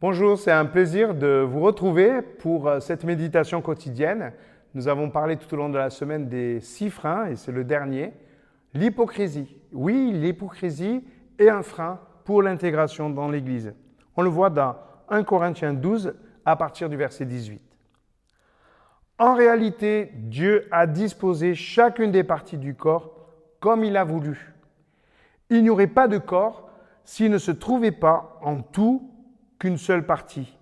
Bonjour, c'est un plaisir de vous retrouver pour euh, cette méditation quotidienne. Nous avons parlé tout au long de la semaine des six freins et c'est le dernier. L'hypocrisie. Oui, l'hypocrisie est un frein pour l'intégration dans l'Église. On le voit dans 1 Corinthiens 12 à partir du verset 18. En réalité, Dieu a disposé chacune des parties du corps comme il a voulu. Il n'y aurait pas de corps s'il ne se trouvait pas en tout qu'une seule partie.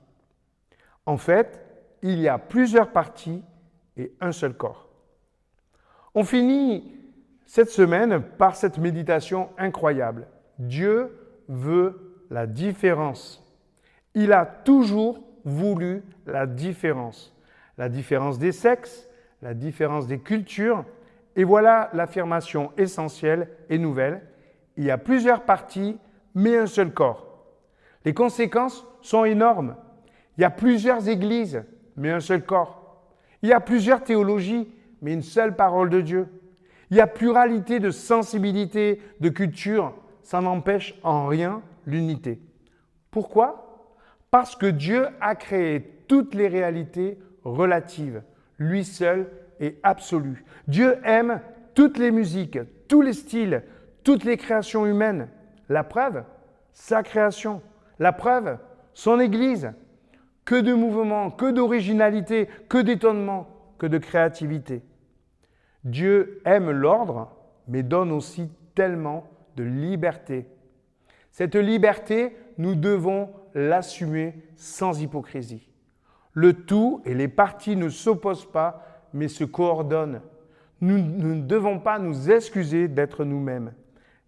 En fait, il y a plusieurs parties et un seul corps. On finit cette semaine par cette méditation incroyable. Dieu veut la différence. Il a toujours voulu la différence. La différence des sexes, la différence des cultures. Et voilà l'affirmation essentielle et nouvelle. Il y a plusieurs parties, mais un seul corps. Les conséquences sont énormes. Il y a plusieurs églises, mais un seul corps. Il y a plusieurs théologies, mais une seule parole de Dieu. Il y a pluralité de sensibilité, de culture. Ça n'empêche en rien l'unité. Pourquoi? Parce que Dieu a créé toutes les réalités relatives. Lui seul est absolu. Dieu aime toutes les musiques, tous les styles, toutes les créations humaines. La preuve, sa création. La preuve, son Église. Que de mouvement, que d'originalité, que d'étonnement, que de créativité. Dieu aime l'ordre, mais donne aussi tellement de liberté. Cette liberté, nous devons l'assumer sans hypocrisie. Le tout et les parties ne s'opposent pas, mais se coordonnent. Nous, nous ne devons pas nous excuser d'être nous-mêmes.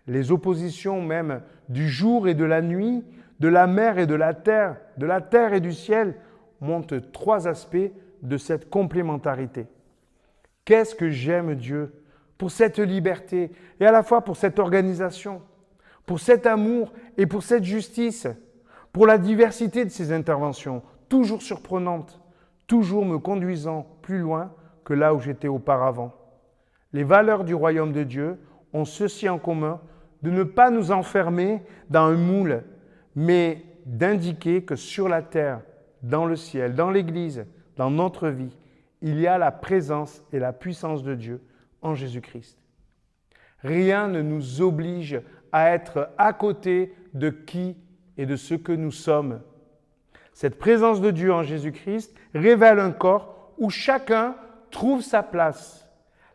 Les oppositions même du jour et de la nuit de la mer et de la terre, de la terre et du ciel, montrent trois aspects de cette complémentarité. Qu'est-ce que j'aime Dieu pour cette liberté et à la fois pour cette organisation, pour cet amour et pour cette justice, pour la diversité de ses interventions, toujours surprenantes, toujours me conduisant plus loin que là où j'étais auparavant. Les valeurs du royaume de Dieu ont ceci en commun de ne pas nous enfermer dans un moule mais d'indiquer que sur la terre, dans le ciel, dans l'Église, dans notre vie, il y a la présence et la puissance de Dieu en Jésus-Christ. Rien ne nous oblige à être à côté de qui et de ce que nous sommes. Cette présence de Dieu en Jésus-Christ révèle un corps où chacun trouve sa place.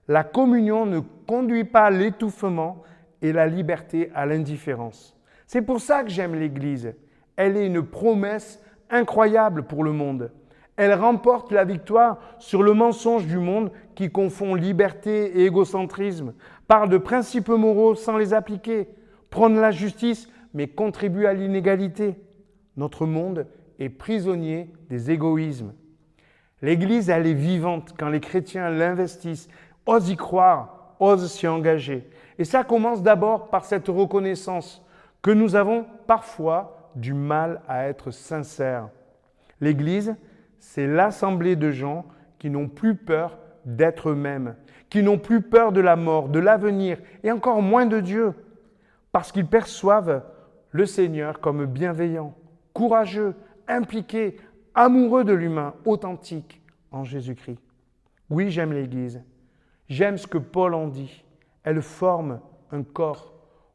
La communion ne conduit pas à l'étouffement et la liberté à l'indifférence. C'est pour ça que j'aime l'Église. Elle est une promesse incroyable pour le monde. Elle remporte la victoire sur le mensonge du monde qui confond liberté et égocentrisme, parle de principes moraux sans les appliquer, prône la justice mais contribue à l'inégalité. Notre monde est prisonnier des égoïsmes. L'Église, elle est vivante quand les chrétiens l'investissent, osent y croire, osent s'y engager. Et ça commence d'abord par cette reconnaissance que nous avons parfois du mal à être sincères. L'Église, c'est l'assemblée de gens qui n'ont plus peur d'être eux-mêmes, qui n'ont plus peur de la mort, de l'avenir, et encore moins de Dieu, parce qu'ils perçoivent le Seigneur comme bienveillant, courageux, impliqué, amoureux de l'humain, authentique en Jésus-Christ. Oui, j'aime l'Église. J'aime ce que Paul en dit. Elle forme un corps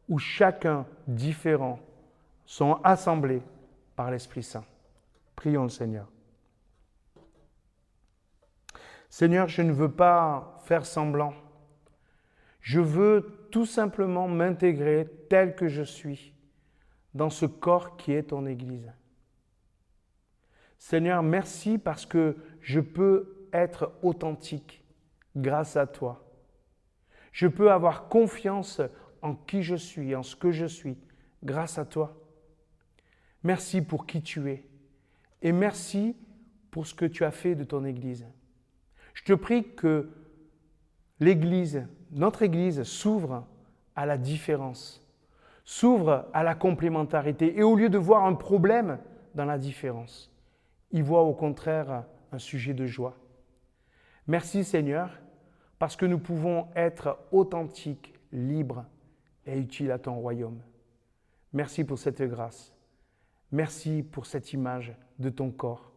où chacun différent sont assemblés par l'Esprit Saint. Prions le Seigneur. Seigneur, je ne veux pas faire semblant. Je veux tout simplement m'intégrer tel que je suis dans ce corps qui est ton Église. Seigneur, merci parce que je peux être authentique grâce à toi. Je peux avoir confiance en qui je suis, en ce que je suis, grâce à toi. Merci pour qui tu es. Et merci pour ce que tu as fait de ton Église. Je te prie que l'Église, notre Église, s'ouvre à la différence, s'ouvre à la complémentarité. Et au lieu de voir un problème dans la différence, il voit au contraire un sujet de joie. Merci Seigneur, parce que nous pouvons être authentiques, libres, et utile à ton royaume. Merci pour cette grâce. Merci pour cette image de ton corps.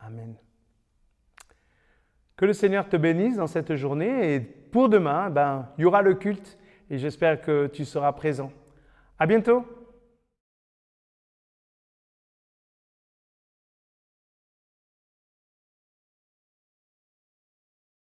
Amen. Que le Seigneur te bénisse dans cette journée et pour demain, ben, il y aura le culte et j'espère que tu seras présent. À bientôt!